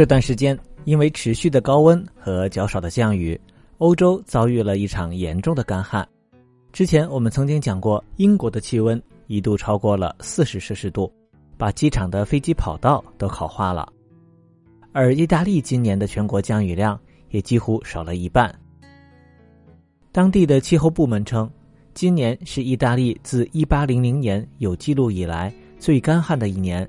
这段时间，因为持续的高温和较少的降雨，欧洲遭遇了一场严重的干旱。之前我们曾经讲过，英国的气温一度超过了四十摄氏度，把机场的飞机跑道都烤化了。而意大利今年的全国降雨量也几乎少了一半。当地的气候部门称，今年是意大利自一八零零年有记录以来最干旱的一年。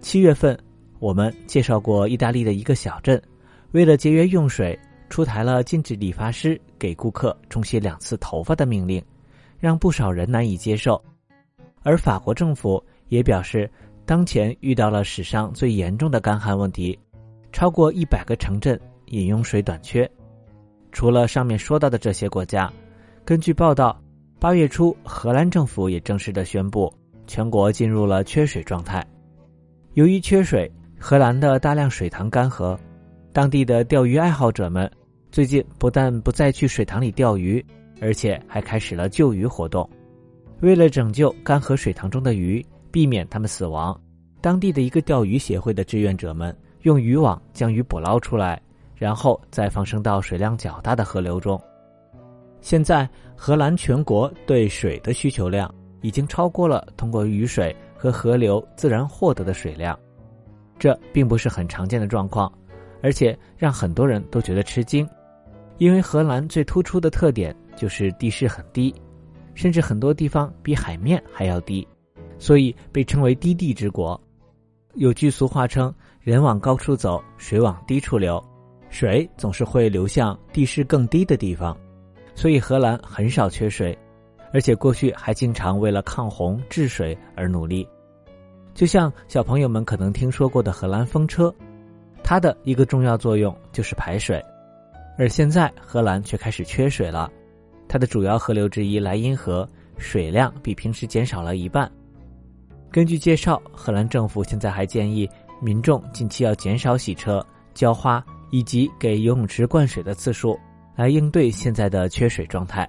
七月份。我们介绍过意大利的一个小镇，为了节约用水，出台了禁止理发师给顾客冲洗两次头发的命令，让不少人难以接受。而法国政府也表示，当前遇到了史上最严重的干旱问题，超过一百个城镇饮用水短缺。除了上面说到的这些国家，根据报道，八月初荷兰政府也正式的宣布，全国进入了缺水状态。由于缺水。荷兰的大量水塘干涸，当地的钓鱼爱好者们最近不但不再去水塘里钓鱼，而且还开始了救鱼活动。为了拯救干涸水塘中的鱼，避免它们死亡，当地的一个钓鱼协会的志愿者们用渔网将鱼捕捞出来，然后再放生到水量较大的河流中。现在，荷兰全国对水的需求量已经超过了通过雨水和河流自然获得的水量。这并不是很常见的状况，而且让很多人都觉得吃惊，因为荷兰最突出的特点就是地势很低，甚至很多地方比海面还要低，所以被称为“低地之国”。有句俗话称：“人往高处走，水往低处流”，水总是会流向地势更低的地方，所以荷兰很少缺水，而且过去还经常为了抗洪治水而努力。就像小朋友们可能听说过的荷兰风车，它的一个重要作用就是排水，而现在荷兰却开始缺水了。它的主要河流之一莱茵河水量比平时减少了一半。根据介绍，荷兰政府现在还建议民众近期要减少洗车、浇花以及给游泳池灌水的次数，来应对现在的缺水状态。